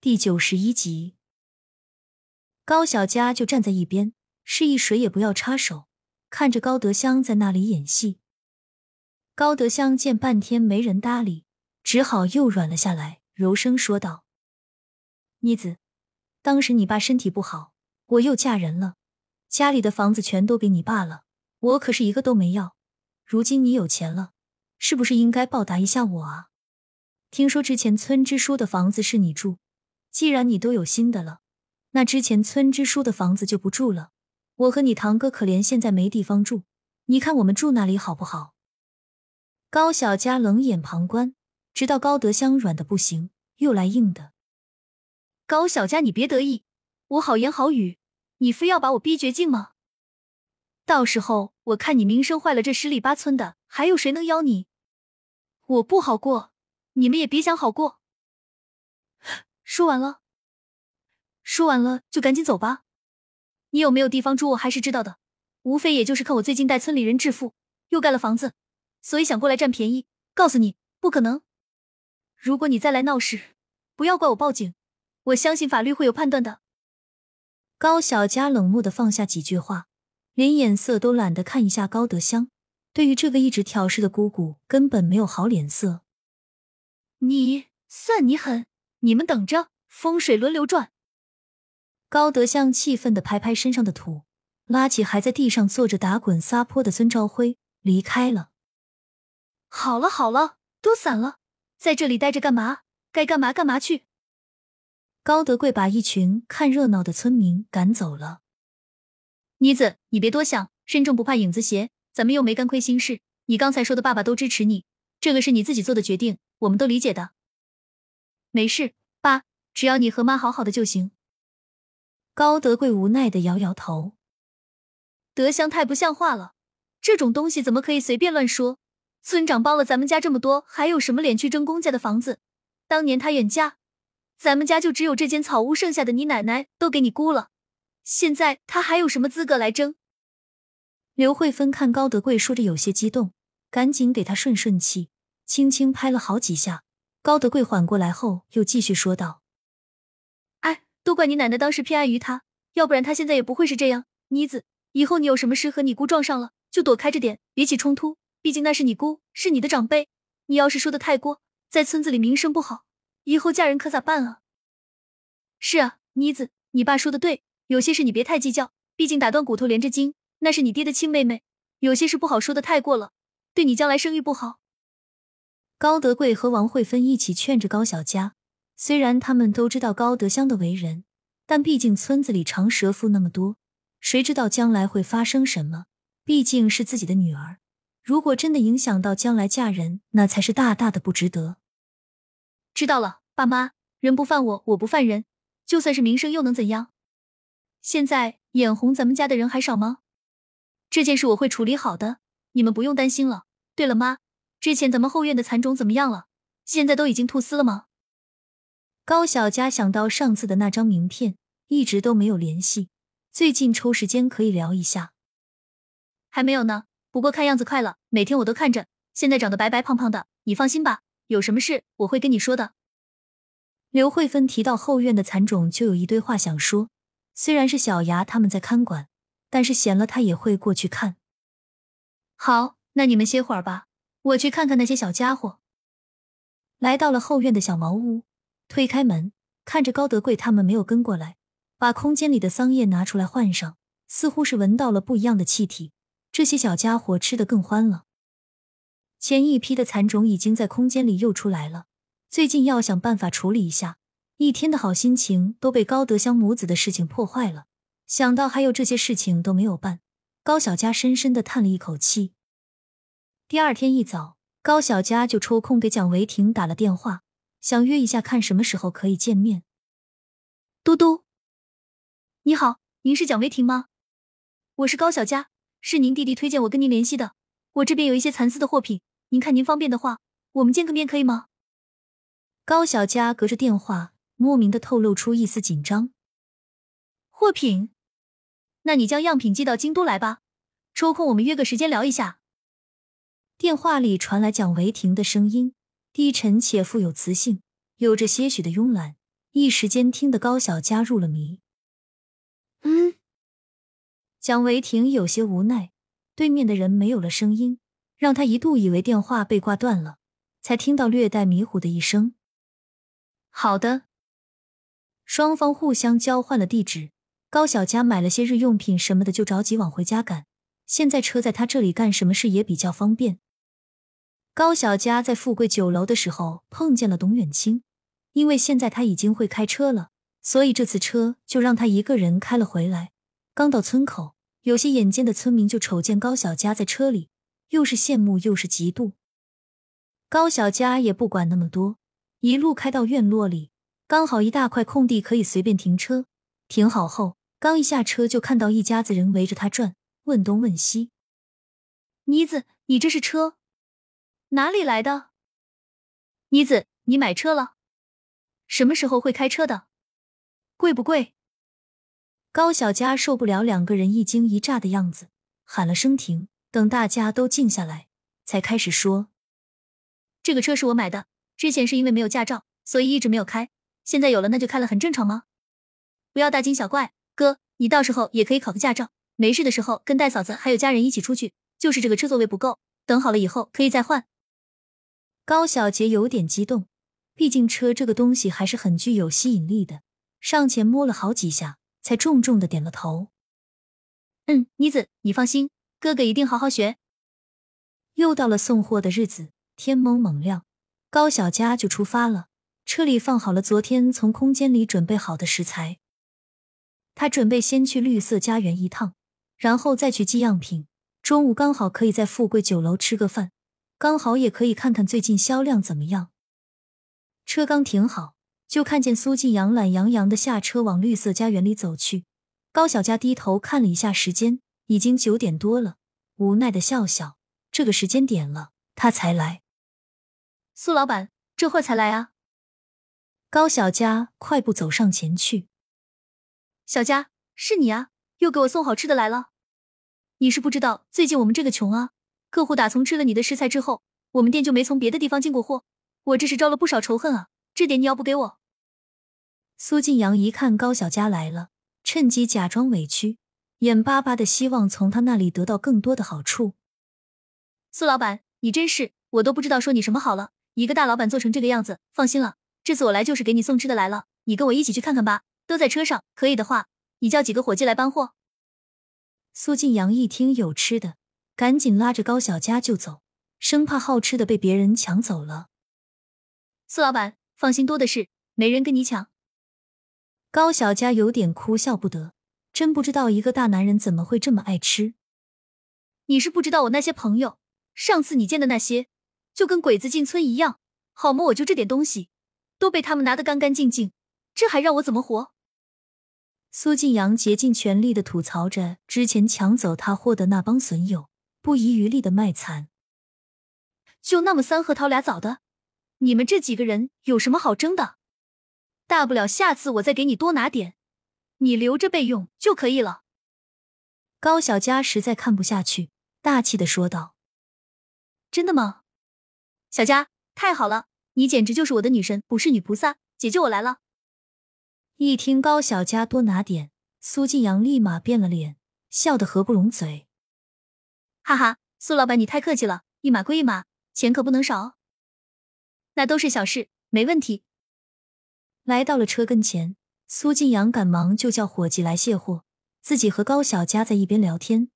第九十一集，高小佳就站在一边，示意谁也不要插手，看着高德香在那里演戏。高德香见半天没人搭理，只好又软了下来，柔声说道：“妮子，当时你爸身体不好，我又嫁人了，家里的房子全都给你爸了，我可是一个都没要。如今你有钱了，是不是应该报答一下我啊？听说之前村支书的房子是你住。”既然你都有新的了，那之前村支书的房子就不住了。我和你堂哥可怜现在没地方住，你看我们住那里好不好？高小佳冷眼旁观，直到高德香软的不行，又来硬的。高小佳，你别得意，我好言好语，你非要把我逼绝境吗？到时候我看你名声坏了，这十里八村的还有谁能邀你？我不好过，你们也别想好过。说完了，说完了就赶紧走吧。你有没有地方住，我还是知道的。无非也就是看我最近带村里人致富，又盖了房子，所以想过来占便宜。告诉你，不可能。如果你再来闹事，不要怪我报警。我相信法律会有判断的。高小佳冷漠的放下几句话，连眼色都懒得看一下高德香。对于这个一直挑事的姑姑，根本没有好脸色。你算你狠！你们等着，风水轮流转。高德香气愤的拍拍身上的土，拉起还在地上坐着打滚撒泼的孙朝辉离开了。好了好了，都散了，在这里待着干嘛？该干嘛干嘛去。高德贵把一群看热闹的村民赶走了。妮子，你别多想，身正不怕影子斜，咱们又没干亏心事。你刚才说的，爸爸都支持你，这个是你自己做的决定，我们都理解的。没事，爸，只要你和妈好好的就行。高德贵无奈的摇摇头，德香太不像话了，这种东西怎么可以随便乱说？村长包了咱们家这么多，还有什么脸去争公家的房子？当年他远嫁，咱们家就只有这间草屋，剩下的你奶奶都给你姑了，现在他还有什么资格来争？刘慧芬看高德贵说着有些激动，赶紧给他顺顺气，轻轻拍了好几下。高德贵缓过来后，又继续说道：“哎，都怪你奶奶当时偏爱于他，要不然他现在也不会是这样。妮子，以后你有什么事和你姑撞上了，就躲开着点，别起冲突。毕竟那是你姑，是你的长辈。你要是说的太过，在村子里名声不好，以后嫁人可咋办啊？”“是啊，妮子，你爸说的对，有些事你别太计较，毕竟打断骨头连着筋，那是你爹的亲妹妹。有些事不好说的太过了，对你将来声誉不好。”高德贵和王慧芬一起劝着高小佳，虽然他们都知道高德香的为人，但毕竟村子里长舌妇那么多，谁知道将来会发生什么？毕竟是自己的女儿，如果真的影响到将来嫁人，那才是大大的不值得。知道了，爸妈，人不犯我，我不犯人，就算是名声又能怎样？现在眼红咱们家的人还少吗？这件事我会处理好的，你们不用担心了。对了，妈。之前咱们后院的蚕种怎么样了？现在都已经吐丝了吗？高小佳想到上次的那张名片，一直都没有联系，最近抽时间可以聊一下。还没有呢，不过看样子快了。每天我都看着，现在长得白白胖胖的。你放心吧，有什么事我会跟你说的。刘慧芬提到后院的蚕种，就有一堆话想说。虽然是小牙他们在看管，但是闲了她也会过去看。好，那你们歇会儿吧。我去看看那些小家伙。来到了后院的小茅屋，推开门，看着高德贵他们没有跟过来，把空间里的桑叶拿出来换上，似乎是闻到了不一样的气体。这些小家伙吃的更欢了。前一批的蚕种已经在空间里又出来了，最近要想办法处理一下。一天的好心情都被高德香母子的事情破坏了。想到还有这些事情都没有办，高小佳深深的叹了一口气。第二天一早，高小佳就抽空给蒋维婷打了电话，想约一下看什么时候可以见面。嘟嘟，你好，您是蒋维婷吗？我是高小佳，是您弟弟推荐我跟您联系的。我这边有一些蚕丝的货品，您看您方便的话，我们见个面可以吗？高小佳隔着电话，莫名的透露出一丝紧张。货品？那你将样品寄到京都来吧，抽空我们约个时间聊一下。电话里传来蒋维婷的声音，低沉且富有磁性，有着些许的慵懒，一时间听得高小佳入了迷。嗯，蒋维婷有些无奈，对面的人没有了声音，让他一度以为电话被挂断了，才听到略带迷糊的一声：“好的。”双方互相交换了地址。高小佳买了些日用品什么的，就着急往回家赶。现在车在他这里干什么事也比较方便。高小佳在富贵酒楼的时候碰见了董远清，因为现在他已经会开车了，所以这次车就让他一个人开了回来。刚到村口，有些眼尖的村民就瞅见高小佳在车里，又是羡慕又是嫉妒。高小佳也不管那么多，一路开到院落里，刚好一大块空地可以随便停车。停好后。刚一下车，就看到一家子人围着他转，问东问西。妮子，你这是车哪里来的？妮子，你买车了？什么时候会开车的？贵不贵？高小佳受不了两个人一惊一乍的样子，喊了声停。等大家都静下来，才开始说：“这个车是我买的，之前是因为没有驾照，所以一直没有开。现在有了，那就开了，很正常吗？不要大惊小怪。”哥，你到时候也可以考个驾照，没事的时候跟戴嫂子还有家人一起出去。就是这个车座位不够，等好了以后可以再换。高小杰有点激动，毕竟车这个东西还是很具有吸引力的，上前摸了好几下，才重重的点了头。嗯，妮子，你放心，哥哥一定好好学。又到了送货的日子，天蒙蒙亮，高小佳就出发了。车里放好了昨天从空间里准备好的食材。他准备先去绿色家园一趟，然后再去寄样品。中午刚好可以在富贵酒楼吃个饭，刚好也可以看看最近销量怎么样。车刚停好，就看见苏静阳懒洋洋的下车往绿色家园里走去。高小佳低头看了一下时间，已经九点多了，无奈的笑笑：“这个时间点了，他才来。”苏老板这会儿才来啊？高小佳快步走上前去。小佳，是你啊，又给我送好吃的来了。你是不知道，最近我们这个穷啊，客户打从吃了你的食材之后，我们店就没从别的地方进过货，我这是招了不少仇恨啊。这点你要不给我？苏晋阳一看高小佳来了，趁机假装委屈，眼巴巴的希望从他那里得到更多的好处。苏老板，你真是，我都不知道说你什么好了。一个大老板做成这个样子，放心了，这次我来就是给你送吃的来了，你跟我一起去看看吧。都在车上，可以的话，你叫几个伙计来搬货。苏晋阳一听有吃的，赶紧拉着高小佳就走，生怕好吃的被别人抢走了。苏老板，放心，多的是，没人跟你抢。高小佳有点哭笑不得，真不知道一个大男人怎么会这么爱吃。你是不知道我那些朋友，上次你见的那些，就跟鬼子进村一样，好么？我就这点东西，都被他们拿得干干净净，这还让我怎么活？苏晋阳竭尽全力的吐槽着之前抢走他货的那帮损友，不遗余力的卖惨。就那么三核桃俩枣的，你们这几个人有什么好争的？大不了下次我再给你多拿点，你留着备用就可以了。高小佳实在看不下去，大气的说道：“真的吗？小佳，太好了，你简直就是我的女神，不是女菩萨，解救我来了。”一听高小佳多拿点，苏晋阳立马变了脸，笑得合不拢嘴。哈哈，苏老板你太客气了，一码归一码，钱可不能少哦。那都是小事，没问题。来到了车跟前，苏晋阳赶忙就叫伙计来卸货，自己和高小佳在一边聊天。